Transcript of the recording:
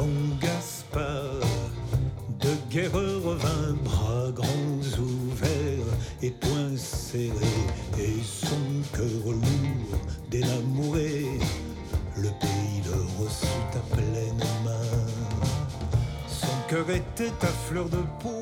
quand Gaspard de guerreur revint, bras grands ouverts et poings serrés, et son cœur lourd d'énamouré, le pays le reçut à pleine main. Son cœur était à fleur de peau